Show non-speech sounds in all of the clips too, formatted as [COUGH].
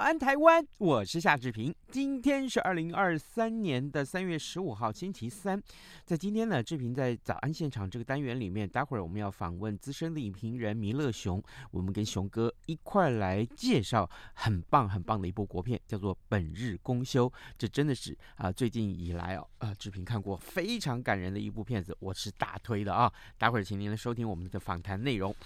早安，台湾！我是夏志平。今天是二零二三年的三月十五号，星期三。在今天呢，志平在早安现场这个单元里面，待会儿我们要访问资深的影评人弥勒熊。我们跟熊哥一块来介绍很棒很棒的一部国片，叫做《本日公休》。这真的是啊、最近以来哦，啊、志平看过非常感人的一部片子，我是大推的啊。待会儿请您来收听我们的访谈内容。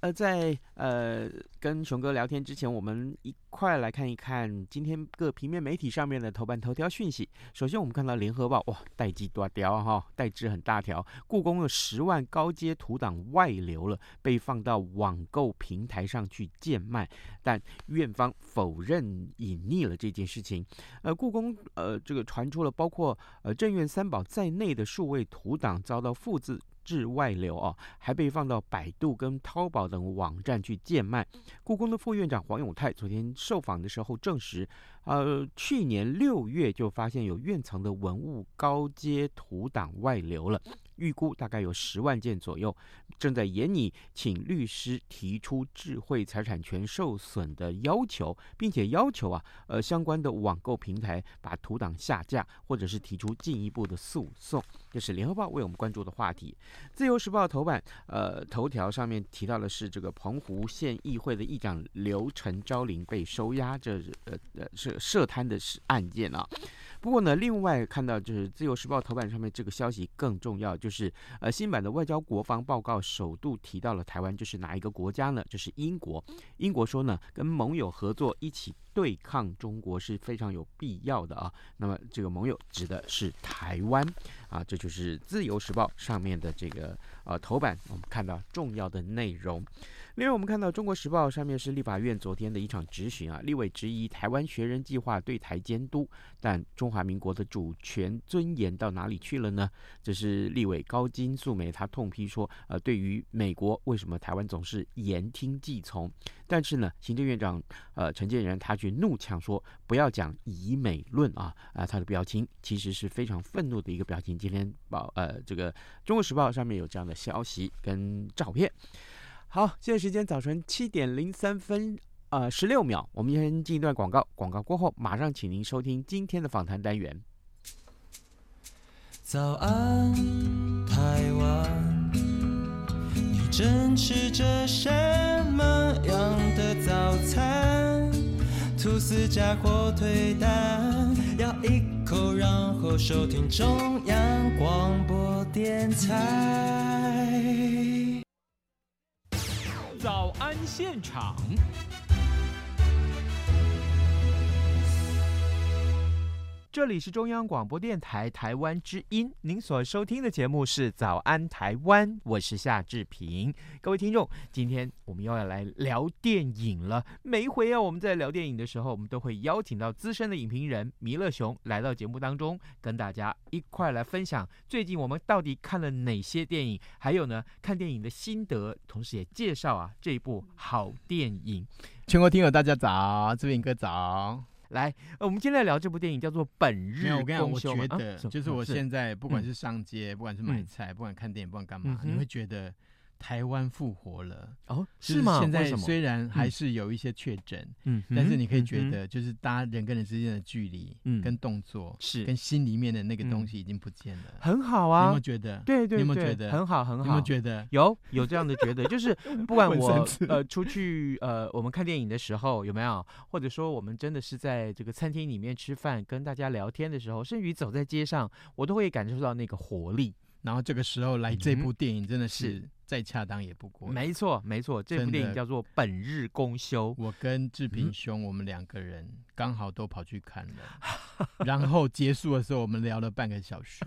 呃，在呃跟熊哥聊天之前，我们一块来看一看今天各平面媒体上面的头版头条讯息。首先，我们看到《联合报》哇，代机大条哈，代志很大条。故宫有十万高阶图档外流了，被放到网购平台上去贱卖，但院方否认隐匿了这件事情。呃，故宫呃这个传出了包括呃镇院三宝在内的数位图档遭到复制。至外流啊，还被放到百度跟淘宝等网站去贱卖。故宫的副院长黄永泰昨天受访的时候证实，呃，去年六月就发现有院藏的文物高阶图档外流了。预估大概有十万件左右，正在研拟请律师提出智慧财产权受损的要求，并且要求啊，呃，相关的网购平台把图档下架，或者是提出进一步的诉讼。这是联合报为我们关注的话题。自由时报头版，呃，头条上面提到的是这个澎湖县议会的议长刘陈昭林被收押，这呃呃是涉贪的是案件啊。不过呢，另外看到就是《自由时报》头版上面这个消息更重要，就是呃新版的外交国防报告首度提到了台湾，就是哪一个国家呢？就是英国。英国说呢，跟盟友合作一起对抗中国是非常有必要的啊。那么这个盟友指的是台湾啊，这就是《自由时报》上面的这个呃头版，我们看到重要的内容。另外，我们看到《中国时报》上面是立法院昨天的一场质询啊，立委质疑台湾学人计划对台监督，但中华民国的主权尊严到哪里去了呢？这是立委高金素梅她痛批说，呃，对于美国为什么台湾总是言听计从？但是呢，行政院长呃陈建仁他却怒呛说，不要讲以美论啊啊，他的表情其实是非常愤怒的一个表情。今天报呃这个《中国时报》上面有这样的消息跟照片。好，现在时间早晨七点零三分，呃，十六秒。我们先进一段广告，广告过后马上请您收听今天的访谈单元。早安，台湾，你正吃着什么样的早餐？吐司加火腿蛋，咬一口，然后收听中央广播电台。早安现场。这里是中央广播电台台湾之音，您所收听的节目是《早安台湾》，我是夏志平。各位听众，今天我们又要来聊电影了。每一回啊，我们在聊电影的时候，我们都会邀请到资深的影评人弥勒熊来到节目当中，跟大家一块来分享最近我们到底看了哪些电影，还有呢，看电影的心得，同时也介绍啊这一部好电影。全国听友大家早，志平哥早。来，呃，我们今天来聊这部电影，叫做《本日公休》。没有，我跟你讲，我觉得、啊、就是我现在不管是上街，嗯、不管是买菜，不管看电影，不管干嘛，嗯、你会觉得。台湾复活了哦，是吗？现在虽然还是有一些确诊，嗯，但是你可以觉得，就是大家人跟人之间的距离，嗯，跟动作是跟心里面的那个东西已经不见了，很好啊。你有没有觉得？对对，有没有觉得很好很好？有没有觉得有有这样的觉得？就是 [LAUGHS] 不管我呃出去呃我们看电影的时候有没有，或者说我们真的是在这个餐厅里面吃饭跟大家聊天的时候，甚至于走在街上，我都会感受到那个活力。然后这个时候来这部电影真的是。再恰当也不过。没错，没错，这部电影叫做《本日公休》。我跟志平兄，我们两个人刚好都跑去看了，然后结束的时候，我们聊了半个小时。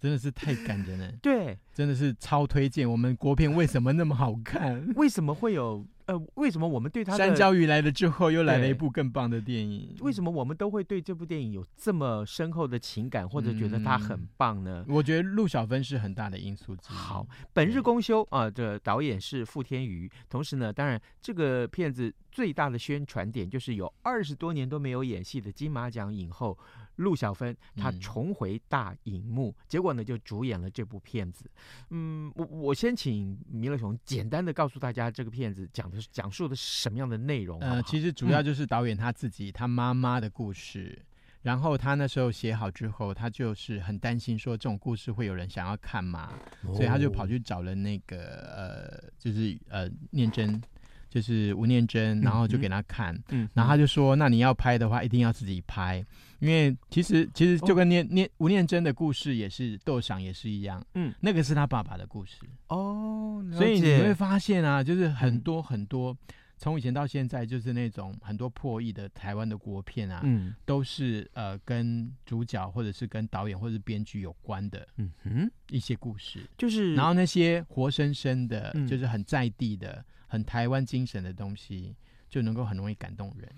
真的是太感人了。[LAUGHS] 对，真的是超推荐。我们国片为什么那么好看？[LAUGHS] 为什么会有？呃，为什么我们对他的山椒鱼来了之后，又来了一部更棒的电影？为什么我们都会对这部电影有这么深厚的情感，或者觉得它很棒呢？嗯、我觉得陆小芬是很大的因素之一。好，本日公休啊，这、呃、导演是傅天余。同时呢，当然这个片子最大的宣传点就是有二十多年都没有演戏的金马奖影后。陆小芬她重回大荧幕，嗯，结果呢就主演了这部片子。嗯，我我先请弥勒熊简单的告诉大家这个片子讲的讲述的是什么样的内容好好？呃，其实主要就是导演他自己，嗯、他妈妈的故事。然后他那时候写好之后，他就是很担心说这种故事会有人想要看嘛，哦，所以他就跑去找了那个呃，就是呃念真。就是吴念真，然后就给他看，嗯，嗯，然后他就说：“那你要拍的话，一定要自己拍，因为其实其实就跟念念吴念真的故事也是斗赏也是一样，嗯，那个是他爸爸的故事。哦，所以你会发现啊，就是很多很多，从以前到现在，就是那种很多破译的台湾的国片啊，嗯，都是呃跟主角或者是跟导演或者是编剧有关的，嗯哼，一些故事，就是然后那些活生生的，就是很在地的。”很台湾精神的东西，就能够很容易感动人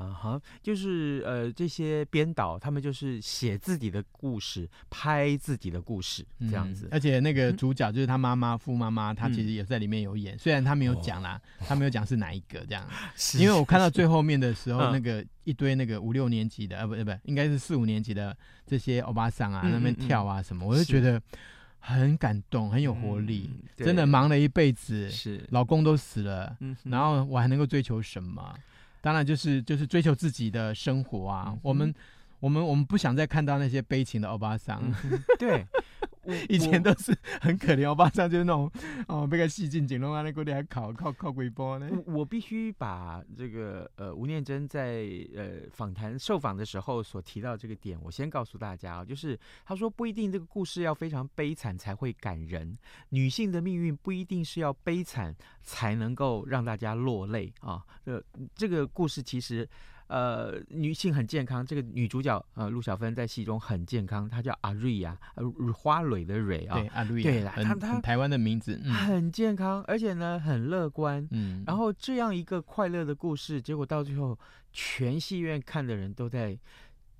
啊哈！就是呃，这些编导他们就是写自己的故事，拍自己的故事这样子。嗯、而且那个主角就是他妈妈，傅妈妈，她其实也在里面有演，嗯、虽然她没有讲啦，哦、他没有讲是哪一个这样。[LAUGHS] 因为我看到最后面的时 [LAUGHS] 候，那个一堆那个五六年级的，呃、啊，不不，应该是四五年级的这些欧巴桑啊，那边跳啊什么，我就觉得。很感动，很有活力，嗯、真的忙了一辈子，是老公都死了，嗯，然后我还能够追求什么？当然就是就是追求自己的生活啊。嗯、我们我们我们不想再看到那些悲情的欧巴桑，嗯、对。以前都是很可怜，欧巴桑就是那种哦，被个戏精整容啊，那个里还考靠靠鬼波呢。我必须把这个呃吴念真在呃访谈受访的时候所提到这个点，我先告诉大家啊，就是他说不一定这个故事要非常悲惨才会感人，女性的命运不一定是要悲惨才能够让大家落泪啊。呃，这个故事其实。呃，女性很健康。这个女主角呃，陆小芬在戏中很健康，她叫阿瑞呀，呃，花蕊的蕊啊，对，阿瑞，对啦，她她台湾的名字，嗯，很健康，而且呢很乐观，嗯，然后这样一个快乐的故事，结果到最后，全戏院看的人都在，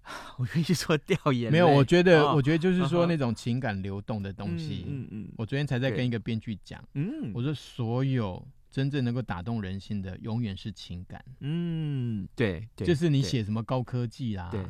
[LAUGHS] 我跟你说掉眼泪。没有，我觉得，哦、我觉得就是说那种情感流动的东西，嗯嗯，嗯，我昨天才在跟一个编剧讲，嗯，我说所有。真正能够打动人心的，永远是情感。嗯，对，对就是你写什么高科技啦，对，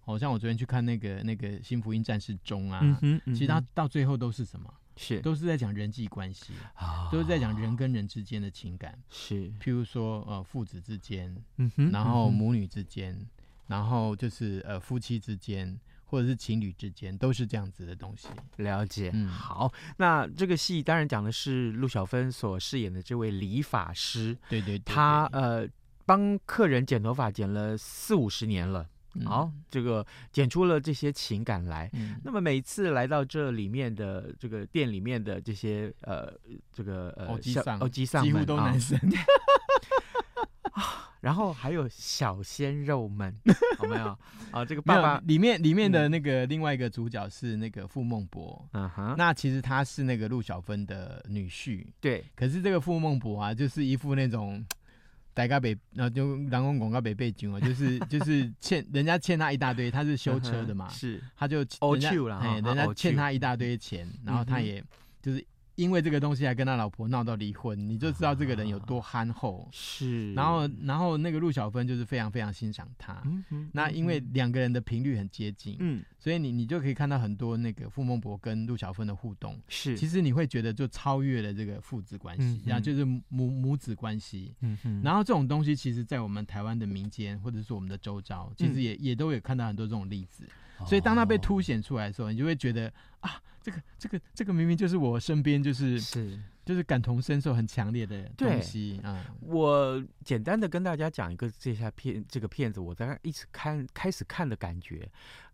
好像我昨天去看那个那个《新福音战士》中啊，嗯嗯、其实它到最后都是什么？是都是在讲人际关系，哦，都是在讲人跟人之间的情感。是，譬如说呃父子之间，嗯哼，然后母女之间，嗯，然后就是呃夫妻之间。或者是情侣之间都是这样子的东西。了解，嗯，好，那这个戏当然讲的是陆小芬所饰演的这位理发师，对对，对，他呃帮客人剪头发剪了四五十年了，嗯、好，这个剪出了这些情感来。嗯、那么每次来到这里面的这个店里面的这些呃这个呃欧吉桑，欧吉桑几乎都男生。啊 [LAUGHS] 然后还有小鲜肉们，[LAUGHS] 有没有啊？这个爸爸里面里面的那个另外一个主角是那个傅孟博，嗯哼，那其实他是那个陆小芬的女婿，对。可是这个傅孟博啊，就是一副那种大家北，然后就南宫广告北背景哦，就是就是欠人家欠他一大堆，他是修车的嘛，是，他就人家哎，人家欠他一大堆钱，然后他也就是。因为这个东西还跟他老婆闹到离婚，你就知道这个人有多憨厚。是，然后，然后那个陆小芬就是非常非常欣赏他。嗯嗯。那因为两个人的频率很接近，嗯，所以你你就可以看到很多那个傅孟博跟陆小芬的互动。是，其实你会觉得就超越了这个父子关系，然后就是母母子关系。嗯哼。然后这种东西，其实在我们台湾的民间或者是我们的周遭，其实也也都有看到很多这种例子。所以当它被凸显出来的时候，你就会觉得啊，这个这个这个明明就是我身边就是是就是感同身受很强烈的东西啊。嗯、我简单的跟大家讲一个这下片这个片子，我大概一直看开始看的感觉，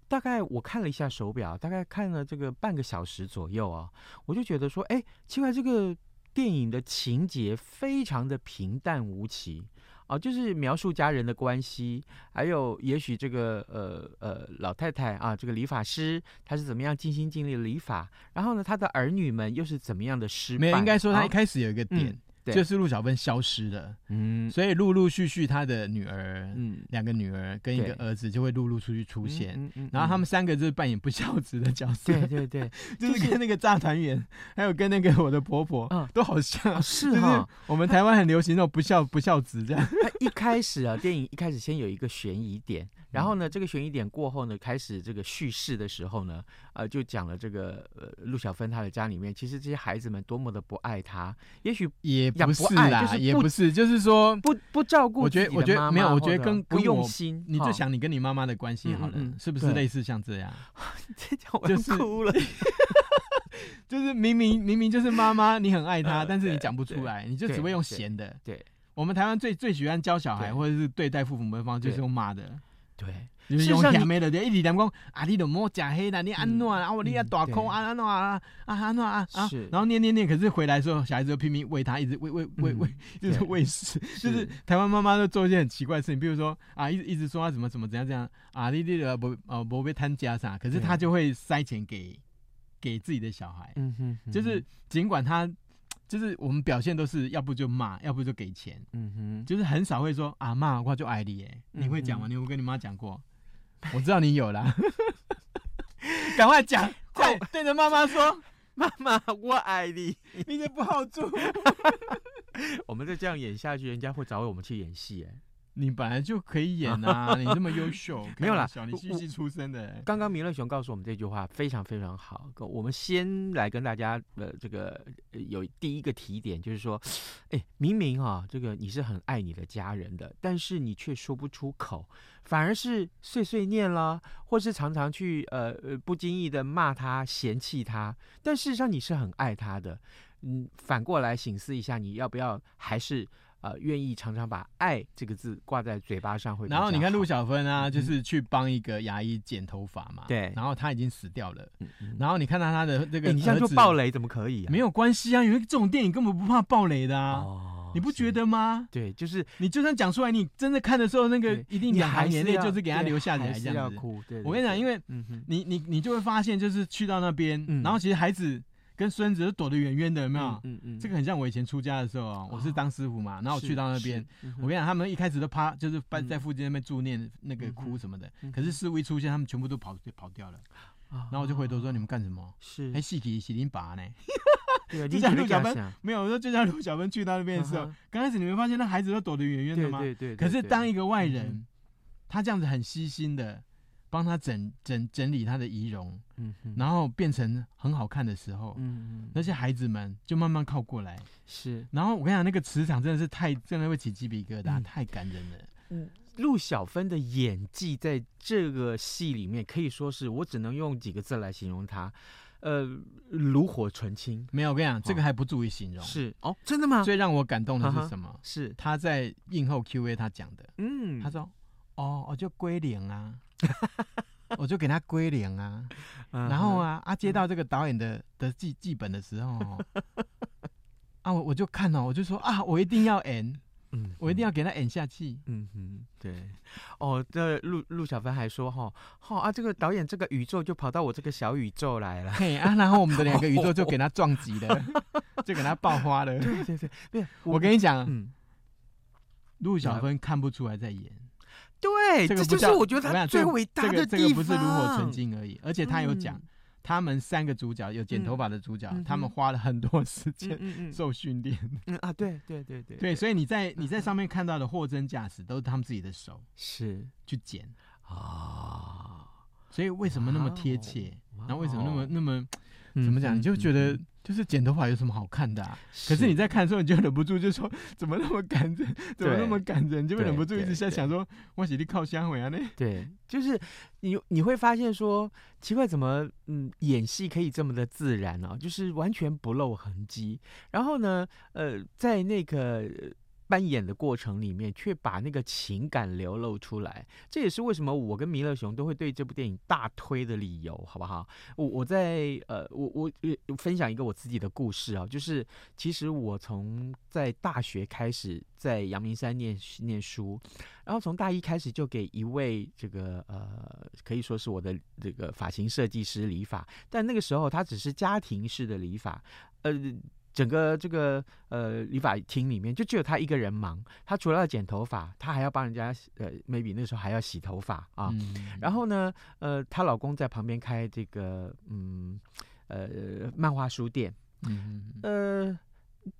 大概我看了一下手表，大概看了这个半个小时左右啊，我就觉得说，哎，奇怪，这个电影的情节非常的平淡无奇。哦，就是描述家人的关系，还有也许这个呃呃老太太啊，这个理发师他是怎么样尽心尽力的理发，然后呢，他的儿女们又是怎么样的失败？没有，应该说他一开始有一个点。就是陆小芬消失了，嗯，所以陆陆续续他的女儿，嗯，两个女儿跟一个儿子就会陆陆续续出现，嗯嗯，然后他们三个就是扮演不孝子的角色，对对对，[LAUGHS] 就是跟那个炸团圆，还有跟那个我的婆婆，都好像，是哈，我们台湾很流行那种不孝不孝子这样。他一开始啊，电影一开始先有一个悬疑点。然后呢，这个悬疑点过后呢，开始这个叙事的时候呢，呃，就讲了这个呃，陆小芬她的家里面，其实这些孩子们多么的不爱她，也许也不是啦，就是也不是，就是说不不照顾。我觉得，我觉得没有，我觉得跟不用心。你就想你跟你妈妈的关系好了，是不是类似像这样？[LAUGHS] 就是哭了，[LAUGHS] 就是明明明明就是妈妈，你很爱她，但是你讲不出来，你就只会用嫌的。对，我们台湾最最喜欢教小孩或者是对待父母的方式，就是用骂的。对，就是用甜一直讲啊，你都莫假黑的，你安诺啊，我你要大哭啊，安诺啊，啊安诺啊？啊，然后念念念，可是回来的时候，小孩子就拼命喂他，一直喂喂喂喂，就是喂食，就是台湾妈妈都做一些很奇怪的事情，比如说啊，一直一直说他怎么怎么怎样怎样啊，你你的不呃不被贪家啥，可是他就会塞钱给给自己的小孩，嗯哼，就是尽管他。就是我们表现都是要不就骂，要不就给钱，嗯哼，就是很少会说啊骂的话就爱你，耶，你会讲吗？你有没有跟你妈讲过？我知道你有啦，[LAUGHS] 赶快讲，[LAUGHS] 快对着妈妈说，妈妈我爱你，你也不好做，[LAUGHS] 我们再这样演下去，人家会找我们去演戏，哎。你本来就可以演啊！你这么优秀，[LAUGHS] 没有啦，你戏剧出身的。刚刚弥勒熊告诉我们这句话非常非常好。我们先来跟大家呃，这个有第一个提点，就是说，哎，明明啊，这个你是很爱你的家人的，但是你却说不出口，反而是碎碎念啦，或是常常去呃呃不经意的骂他、嫌弃他，但事实上你是很爱他的。嗯，反过来醒思一下，你要不要还是？呃，愿意常常把“爱”这个字挂在嘴巴上会。然后你看陆小芬啊，嗯、就是去帮一个牙医剪头发嘛。对。然后他已经死掉了。嗯嗯、然后你看到他的这个，你这样就爆雷怎么可以啊？没有关系啊，因为这种电影根本不怕暴雷的啊。哦。你不觉得吗？对，就是你就算讲出来，你真的看的时候，那个一定两行眼泪就是给他流下来这样子。哭。对。我跟你讲，因为你你你就会发现，就是去到那边，嗯、然后其实孩子。跟孙子都躲得远远的，有没有？嗯嗯，这个很像我以前出家的时候啊，我是当师傅嘛，然后我去到那边，我跟你讲，他们一开始都趴，就是在在附近那边助念那个哭什么的，可是师傅一出现，他们全部都跑跑掉了，然后我就回头说：“你们干什么？”是，还，戏体喜林拔呢？[LAUGHS] [LAUGHS] 对，就像陆小芬没有，我说就像陆小芬去到那边的时候，刚开始你们发现那孩子都躲得远远的吗？对对。可是当一个外人，他这样子很细心的。帮他整整整理他的仪容，嗯，然后变成很好看的时候，嗯嗯，那些孩子们就慢慢靠过来，是。然后我跟你讲，那个磁场真的是太，真的会起鸡皮疙瘩，嗯、太感人了。嗯，陆小芬的演技在这个戏里面可以说是我只能用几个字来形容她，呃，炉火纯青。没有，我跟你讲，这个还不足以形容。是哦，真的吗？最让我感动的是什么？啊、是他在映后 Q&A 他讲的，嗯，他说。哦，我就归零啊，[LAUGHS] 我就给他归零啊，[LAUGHS] 然后啊，啊接到这个导演的的剧剧本的时候，[LAUGHS] 啊我我就看了，我就说啊，我一定要演，嗯，我一定要给他演下去，嗯哼，对，哦，这陆陆小芬还说哈，好啊，这个导演这个宇宙就跑到我这个小宇宙来了，嘿啊，然后我们的两个宇宙就给他撞击了，就给他爆花了，对对对，对，我跟你讲，嗯，陆小芬看不出来在演。对，这个就是我觉得他最伟大的地方。这个这个不是炉火纯青而已，而且他有讲，他们三个主角有剪头发的主角，他们花了很多时间受训练。嗯啊，对对对对对，所以你在你在上面看到的货真价实，都是他们自己的手是去剪啊。所以为什么那么贴切？然后为什么那么那么怎么讲？你就觉得。就是剪头发有什么好看的啊？可是你在看的时候，你就忍不住就说怎么那么感人，怎么那么感人，[LAUGHS] 就会忍不住一直在想说，我喜力靠香味啊呢？对，就是你你会发现说奇怪，怎么嗯演戏可以这么的自然哦，就是完全不露痕迹。然后呢，呃，在那个扮演的过程里面，却把那个情感流露出来。这也是为什么我跟弥勒熊都会对这部电影大推的理由，好不好？我我在呃，我我分享一个我自己的故事啊，就是其实我从在大学开始在阳明山念念书，然后从大一开始就给一位这个呃，可以说是我的这个发型设计师理发，但那个时候他只是家庭式的理发，呃。整个这个呃理发厅里面就只有他一个人忙，他除了要剪头发，他还要帮人家呃 maybe 那时候还要洗头发啊。嗯、然后呢，呃，她老公在旁边开这个嗯呃漫画书店，嗯呃。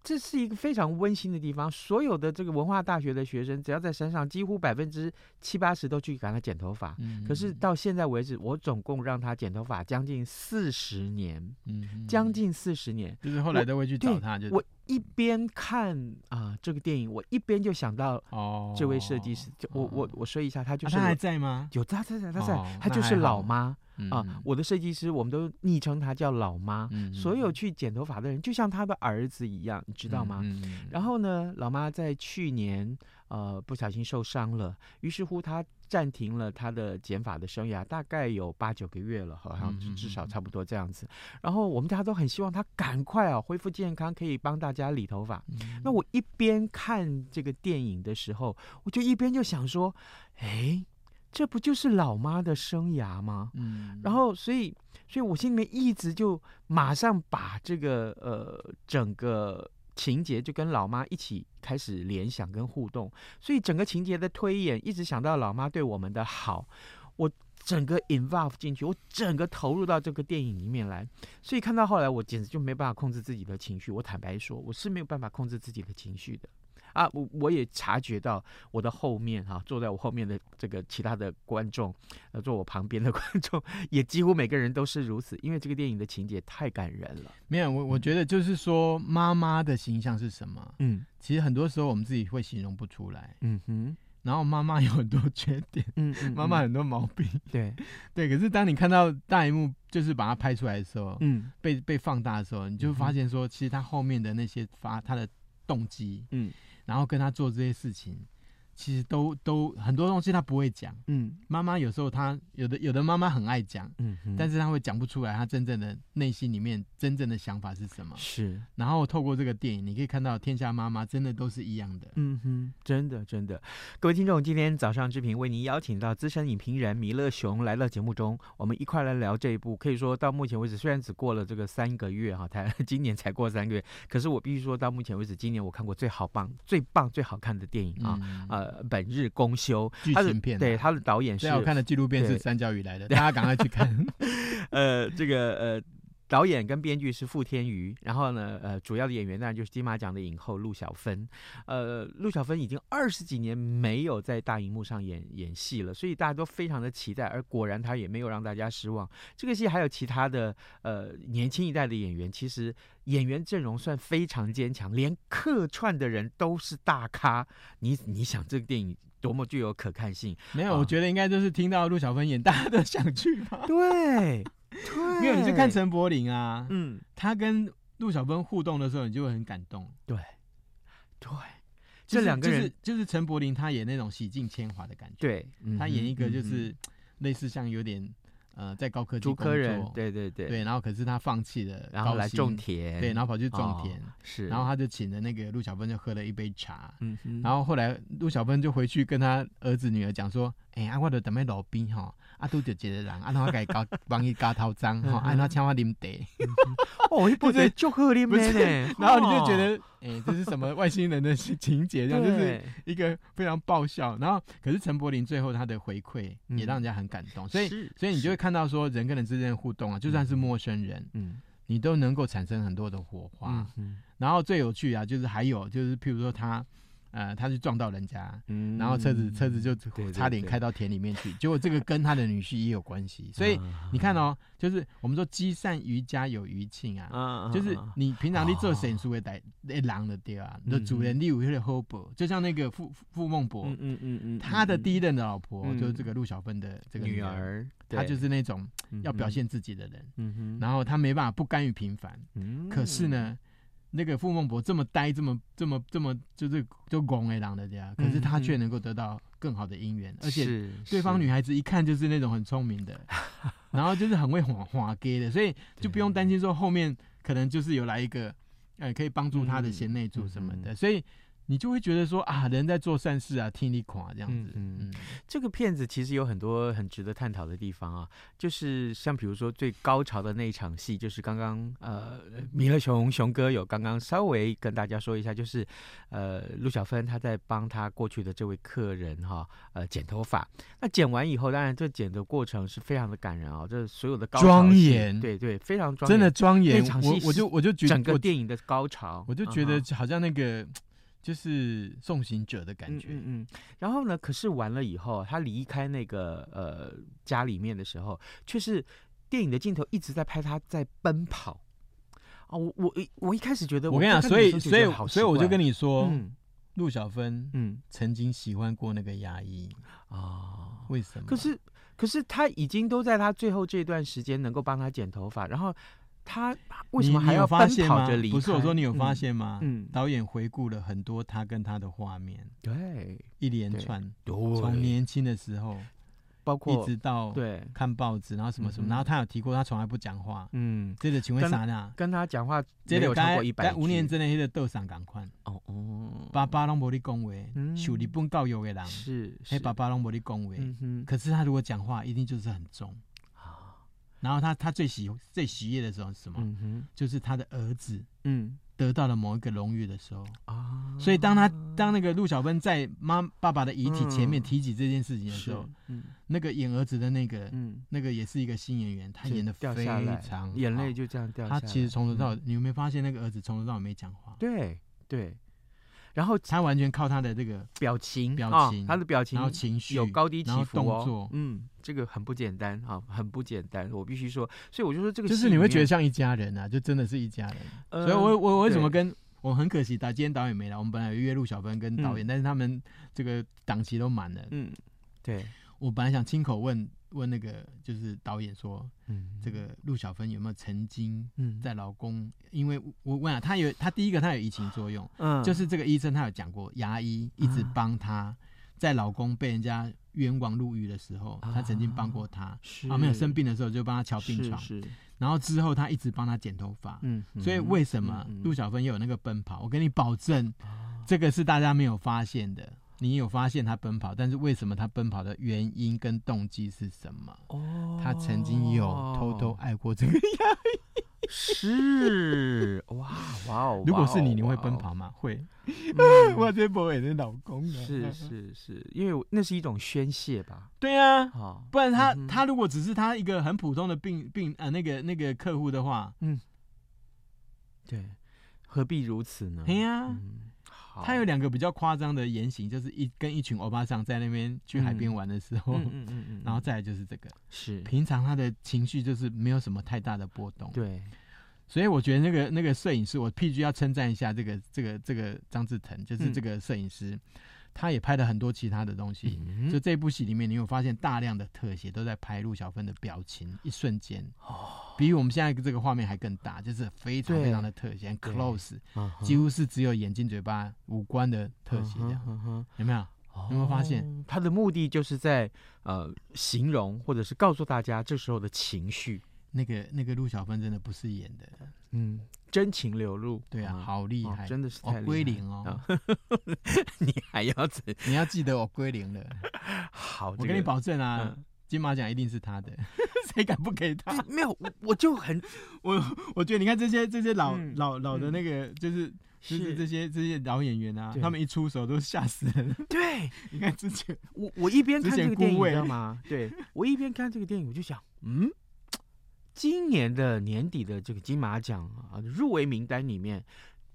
这是一个非常温馨的地方。所有的这个文化大学的学生，只要在山上，几乎百分之七八十都去给他剪头发。嗯、可是到现在为止，我总共让他剪头发将近四十年，嗯、将近四十年。就是后来都会去找他，就我一边看啊、呃、这个电影，我一边就想到哦，这位设计师，哦、就我我我说一下，他就是、啊、他还在吗？有他在在他在，他就是老妈。啊，我的设计师，我们都昵称他叫老妈。嗯、所有去剪头发的人，就像他的儿子一样，你知道吗？然后呢，老妈在去年呃不小心受伤了，于是乎她暂停了她的剪发的生涯，大概有八九个月了，好像至少差不多这样子。嗯、然后我们大家都很希望她赶快啊恢复健康，可以帮大家理头发。嗯、那我一边看这个电影的时候，我就一边就想说，哎。这不就是老妈的生涯吗？嗯，然后所以，所以我心里面一直就马上把这个呃整个情节就跟老妈一起开始联想跟互动，所以整个情节的推演一直想到老妈对我们的好，我整个 involve 进去，我整个投入到这个电影里面来，所以看到后来我简直就没办法控制自己的情绪，我坦白说，我是没有办法控制自己的情绪的。啊，我我也察觉到我的后面哈、啊，坐在我后面的这个其他的观众，呃，坐我旁边的 [LAUGHS] 观众，也几乎每个人都是如此，因为这个电影的情节太感人了。没有，我我觉得就是说，妈妈的形象是什么？嗯，其实很多时候我们自己会形容不出来。嗯哼，然后妈妈有很多缺点，嗯，嗯，妈妈很多毛病。对 [LAUGHS] 对，可是当你看到大荧幕，就是把它拍出来的时候，嗯，被被放大的时候，你就发现说，其实他后面的那些发他的动机，嗯。然后跟他做这些事情。其实都都很多东西他不会讲，嗯，妈妈有时候他有的有的妈妈很爱讲，嗯哼，但是他会讲不出来他真正的内心里面真正的想法是什么，是。然后透过这个电影，你可以看到天下妈妈真的都是一样的，嗯哼，真的真的。各位听众，今天早上志平为您邀请到资深影评人弥勒熊来到节目中，我们一块来聊这一部。可以说到目前为止，虽然只过了这个三个月哈，才今年才过三个月，可是我必须说到目前为止，今年我看过最好棒、最棒、最好看的电影啊，嗯、呃，本日公休剧情片，对他的导演是最好看的纪录片是三角鱼来的，[LAUGHS] 大家赶快去看。[LAUGHS] 呃，这个呃。导演跟编剧是傅天瑜，然后呢，呃，主要的演员当然就是金马奖的影后陆小芬。呃，陆小芬已经二十几年没有在大荧幕上演演戏了，所以大家都非常的期待。而果然，她也没有让大家失望。这个戏还有其他的呃年轻一代的演员，其实演员阵容算非常坚强，连客串的人都是大咖。你你想，这个电影多么具有可看性？没有，啊、我觉得应该就是听到陆小芬演，大家都想去吧。对。对，因为你去看陈柏霖啊，嗯，他跟陆小芬互动的时候，你就会很感动。对，对，这两个人就是陈柏霖，他演那种洗尽铅华的感觉。对，他演一个就是类似像有点呃，在高科技工作，对对对，对，然后可是他放弃了，然后来种田，对，然后跑去种田，是，然后他就请了那个陆小芬，就喝了一杯茶，嗯，然后后来陆小芬就回去跟他儿子女儿讲说，哎，啊，我的等妹老兵哈。啊，拄着一个人，啊，然后给搞帮伊加头章，哈，啊，他请我啉茶，[LAUGHS] 哦，不是就喝啉呢，然后你就觉得，哎，这是什么外星人的情节？这样就是一个非常爆笑。然后，可是陈柏霖最后他的回馈也让人家很感动，所以，所以你就会看到说，人跟人之间的互动啊，就算是陌生人，嗯，你都能够产生很多的火花。嗯然后最有趣啊，就是还有就是，譬如说他。呃，他就撞到人家，嗯、然后车子车子就差点开到田里面去，对对对，结果这个跟他的女婿也有关系，所以你看哦，就是我们说积善于家有余庆啊，啊就是你平常你做神书会带狼的对啊，你的主人你有些厚薄，就像那个傅傅孟博，嗯嗯嗯嗯，他的第一任的老婆就是这个陆小芬的这个女儿，嗯、她就是那种要表现自己的人，然后他没办法不甘于平凡，嗯，可是呢。那个傅孟博这么呆，这么这么这么就是就拱哎狼的这样，可是他却能够得到更好的姻缘，而且对方女孩子一看就是那种很聪明的，[LAUGHS] 然后就是很会滑滑给的，所以就不用担心说后面可能就是有来一个，呃，可以帮助他的贤内助什么的，所以。你就会觉得说啊，人在做善事啊，听你垮这样子。嗯嗯，这个片子其实有很多很值得探讨的地方啊，就是像比如说最高潮的那一场戏，就是刚刚呃，米勒熊熊哥有刚刚稍微跟大家说一下，就是呃，陆小芬她在帮她过去的这位客人哈，呃，剪头发。那剪完以后，当然这剪的过程是非常的感人啊，这所有的高庄严，对对，非常庄严，真的庄严。那场戏我我就我就觉得整个电影的高潮，我就觉得好像那个。就是送行者的感觉，嗯，嗯，嗯，然后呢，可是完了以后，他离开那个呃家里面的时候，却是电影的镜头一直在拍他在奔跑。啊，我我一我一开始觉得，我跟你讲，所以所以所以我就跟你说，嗯，陆小芬嗯曾经喜欢过那个牙医啊，哦，为什么？可是可是他已经都在他最后这段时间能够帮他剪头发，然后。他为什么还要奔跑着离开？不是我说，你有发现吗？嗯，导演回顾了很多他跟他的画面，对，一连串，从年轻的时候，包括一直到对。看报纸，然后什么什么，然后他有提过他从来不讲话，嗯，这个请问啥呢？跟他讲话这个超过一百。五年之内，那个豆上赶快。哦哦，爸爸拢无你讲话，受日本教育的人是，嘿，爸爸拢无你讲话，可是他如果讲话，一定就是很重。然后他他最喜最喜悦的时候是什么？嗯哼，就是他的儿子，嗯，得到了某一个荣誉的时候啊。所以当他当那个陆小芬在妈爸爸的遗体前面提起这件事情的时候，嗯，那个演儿子的那个，嗯，那个也是一个新演员，他演的非常，眼泪就这样掉下来。他其实从头到尾，你有没有发现那个儿子从头到尾没讲话？对对。然后他完全靠他的这个表情，表情，他的表情，然后情绪有高低起伏，动作，嗯，这个很不简单啊，很不简单，我必须说，所以我就说这个就是你会觉得像一家人啊，就真的是一家人。所以我我为什么跟我很可惜，但今天导演没来，我们本来有约陆小芬跟导演，但是他们这个档期都满了。嗯，对，我本来想亲口问。问那个就是导演说，嗯，这个陆小芬有没有曾经在老公？因为我问啊，他有他第一个他有移情作用，嗯，就是这个医生他有讲过，牙医一直帮他，在老公被人家冤枉入狱的时候，他曾经帮过他，啊，没有生病的时候就帮他瞧病床，是，然后之后他一直帮他剪头发，嗯，所以为什么陆小芬又有那个奔跑？我跟你保证，这个是大家没有发现的。你有发现他奔跑，但是为什么他奔跑的原因跟动机是什么？哦，他曾经有偷偷爱过这个牙医，是哇哇哦！[LAUGHS] 如果是你，你会奔跑吗？会，[LAUGHS] 我这不会是老公啊。是是是，因为那是一种宣泄吧？对啊，不然他他如果只是他一个很普通的病病啊，那个那个客户的话，嗯，对，何必如此呢？对呀。他有两个比较夸张的言行，就是一跟一群欧巴桑在那边去海边玩的时候，嗯嗯嗯嗯，然后再来就是这个，是。平常他的情绪就是没有什么太大的波动，对，所以我觉得那个那个摄影师，我必须要称赞一下这个这个这个张志腾，就是这个摄影师。他也拍了很多其他的东西，嗯、就这部戏里面，你有发现大量的特写都在拍陆小芬的表情，一瞬间，哦，比我们现在这个画面还更大，就是非常非常的特写，close，几乎是只有眼睛、嘴巴、五官的特写，这样，嗯嗯、有没有？有没有发现？他的目的就是在呃形容或者是告诉大家这时候的情绪。那个那个陆小芬真的不是演的，嗯，真情流露，对啊，好厉害，真的是太归零哦，[LAUGHS] 你还要怎？[LAUGHS] 你要记得我归零了，[LAUGHS] 好，我跟你保证啊，金马奖一定是他的，谁敢不给他？没有，我就很，我我觉得你看这些这些老老老的那个，就是就是这些这些老演员啊，他们一出手都吓死人。对，你看之前我我一边看这个电影，你知道吗？对，我一边看这个电影，我就想，嗯。今年的年底的这个金马奖啊，入围名单里面，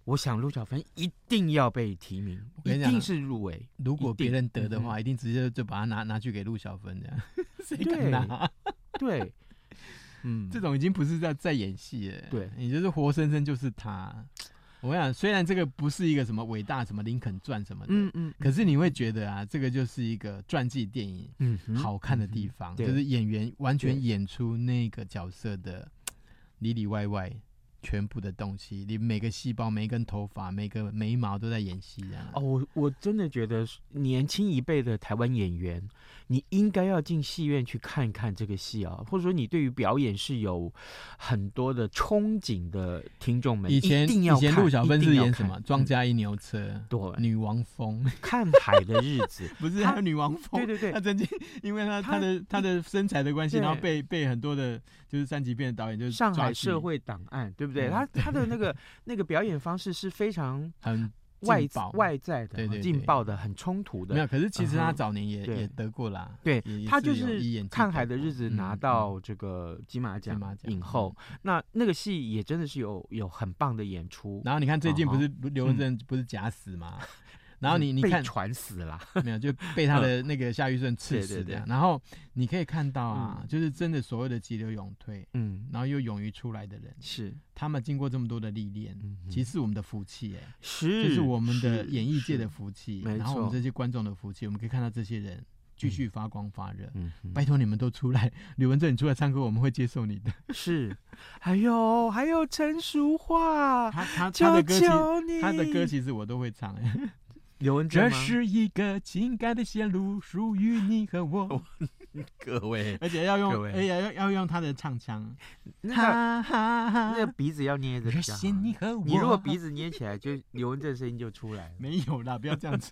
我想陆小芬一定要被提名，一定是入围。如果别人得的话，一定，一定直接就把它拿拿去给陆小芬这样 [LAUGHS] [LAUGHS] 谁敢拿？[LAUGHS] 对，对嗯，这种已经不是在在演戏了，对，你就是活生生就是他。我想，虽然这个不是一个什么伟大什么林肯传什么的，嗯嗯，可是你会觉得啊，这个就是一个传记电影，嗯，好看的地方就是演员完全演出那个角色的里里外外，全部的东西，你每个细胞、每一根头发、每个眉毛都在演戏这样。哦，我我真的觉得年轻一辈的台湾演员，你应该要进戏院去看看这个戏啊，或者说你对于表演是有很多的憧憬的听众们，以前一定要看，以前陆小芬是演什么？庄家一牛车，嗯、对，女王风，看海的日子，[LAUGHS] 不是还有女王风？对对对，她曾经因为她她的她的身材的关系，然后被被很多的就是三级片的导演就是上海社会档案，对不对？嗯、他他的那个那个表演方式是非常 [LAUGHS] 很。外外在的，对对，劲爆的，很冲突的。没有，可是其实他早年也也得过啦。对，他就是《看海的日子》拿到这个金马奖影后。那那个戏也真的是有有很棒的演出。然后你看最近不是刘文正不是假死吗？[LAUGHS] 然后你你看传死了，没有就被他的那个夏玉顺刺死的。然后你可以看到啊，就是真的所谓的急流勇退，嗯，然后又勇于出来的人，是他们经过这么多的历练，其实是我们的福气哎，是，就是我们的演艺界的福气，然后我们这些观众的福气，我们可以看到这些人继续发光发热。嗯，拜托你们都出来，刘文正你出来唱歌，我们会接受你的。是，还有还有陈淑桦，他他他的歌其他的歌其实我都会唱哎。刘文正吗？这是一个情感的线路，属于你和我。[LAUGHS] 各位，而且要用，哎呀，要要用他的唱腔，哈哈哈，那个鼻子要捏着。你如果鼻子捏起来，就刘文正声音就出来了。[LAUGHS] 没有啦，不要这样子。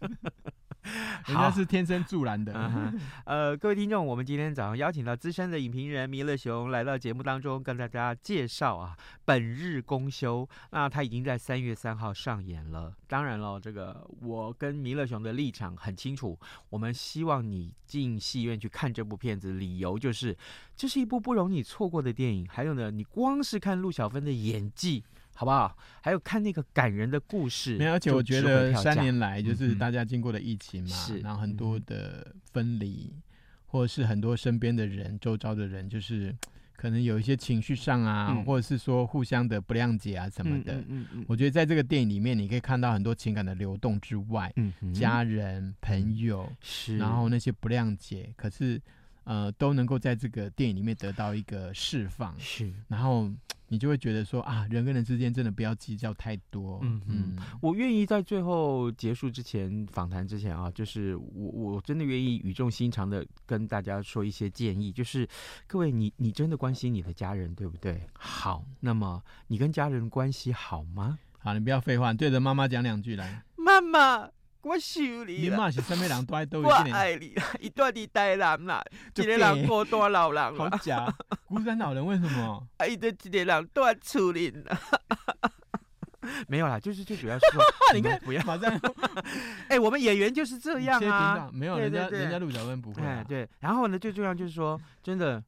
人家是天生助燃的。[LAUGHS] 呃，各位听众，我们今天早上邀请到资深的影评人弥勒熊来到节目当中，跟大家介绍啊，本日公休。那他已经在三月三号上演了。当然了，这个我跟弥勒熊的立场很清楚，我们希望你进戏院去看这部片子，理由就是这是一部不容你错过的电影。还有呢，你光是看陆小芬的演技。好不好？还有看那个感人的故事。没有，而且我觉得三年来就是大家经过了疫情嘛，嗯、然后很多的分离，嗯、或者是很多身边的人、周遭的人，就是可能有一些情绪上啊，嗯、或者是说互相的不谅解啊什么的。嗯嗯嗯、我觉得在这个电影里面，你可以看到很多情感的流动之外，嗯嗯、家人、朋友，是，然后那些不谅解，可是呃都能够在这个电影里面得到一个释放。是，[TSK] 然后。你就会觉得说啊，人跟人之间真的不要计较太多。嗯嗯，我愿意在最后结束之前访谈之前啊，就是我我真的愿意语重心长的跟大家说一些建议，就是各位你你真的关心你的家人对不对？好，那么你跟家人关系好吗？好，你不要废话，对着妈妈讲两句来。妈妈。我想你，你妈是什么人？都爱都我爱你，一段的台南啦，一个人孤单老人。好假，孤单老人为什么？哎，这一个人断处理了。没有啦，就是最主要是说，[LAUGHS] 你看，不要马上。[LAUGHS] 哎，我们演员就是这样啊，没有人家，人家陆小芬不会。哎，对。然后呢，最重要就是说，真的，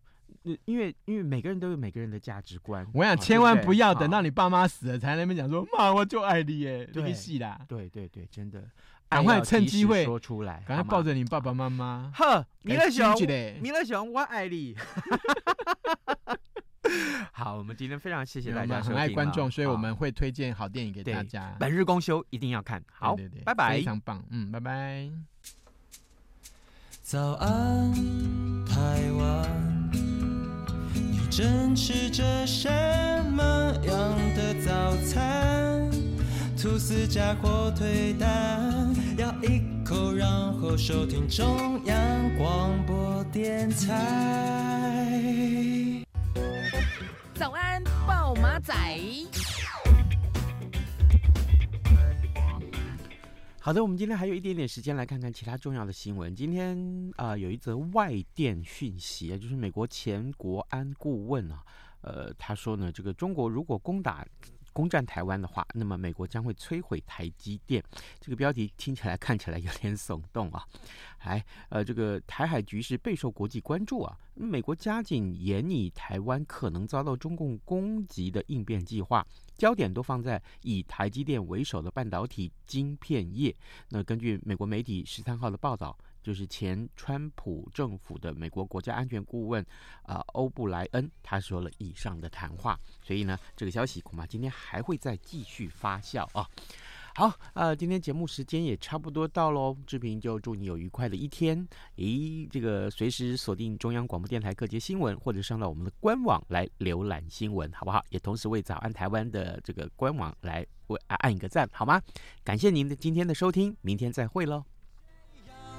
因为因为每个人都有每个人的价值观。我想千万不要等到你爸妈死了才那边讲说，妈，我就爱你耶，对，戏啦。对对对，真的。赶快趁机会说出来，赶快抱着你爸爸妈妈。呵，弥勒熊，弥勒熊，我爱你。[LAUGHS] 好，我们今天非常谢谢大家，很爱观众，所以我们会推荐好电影给大家。本日公休一定要看，好，拜拜，非常棒，嗯，拜拜。早安，台湾，你正吃着什么样的早餐？吐司加火腿蛋，咬一口，然后收听中央广播电台。早安，暴马仔。好的，我们今天还有一点点时间，来看看其他重要的新闻。今天啊、呃，有一则外电讯息啊，就是美国前国安顾问啊，呃，他说呢，这个中国如果攻打。攻占台湾的话，那么美国将会摧毁台积电。这个标题听起来看起来有点耸动啊！[LAUGHS] 哎，呃，这个台海局势备受国际关注啊。美国加紧严拟台湾可能遭到中共攻击的应变计划，焦点都放在以台积电为首的半导体晶片业。那根据美国媒体十三号的报道。就是前川普政府的美国国家安全顾问啊，欧、布莱恩，他说了以上的谈话，所以呢，这个消息恐怕今天还会再继续发酵啊。好，呃，今天节目时间也差不多到喽，志平就祝你有愉快的一天。咦，这个随时锁定中央广播电台各节新闻，或者上到我们的官网来浏览新闻，好不好？也同时为早安台湾的这个官网来为按一个赞，好吗？感谢您的今天的收听，明天再会喽。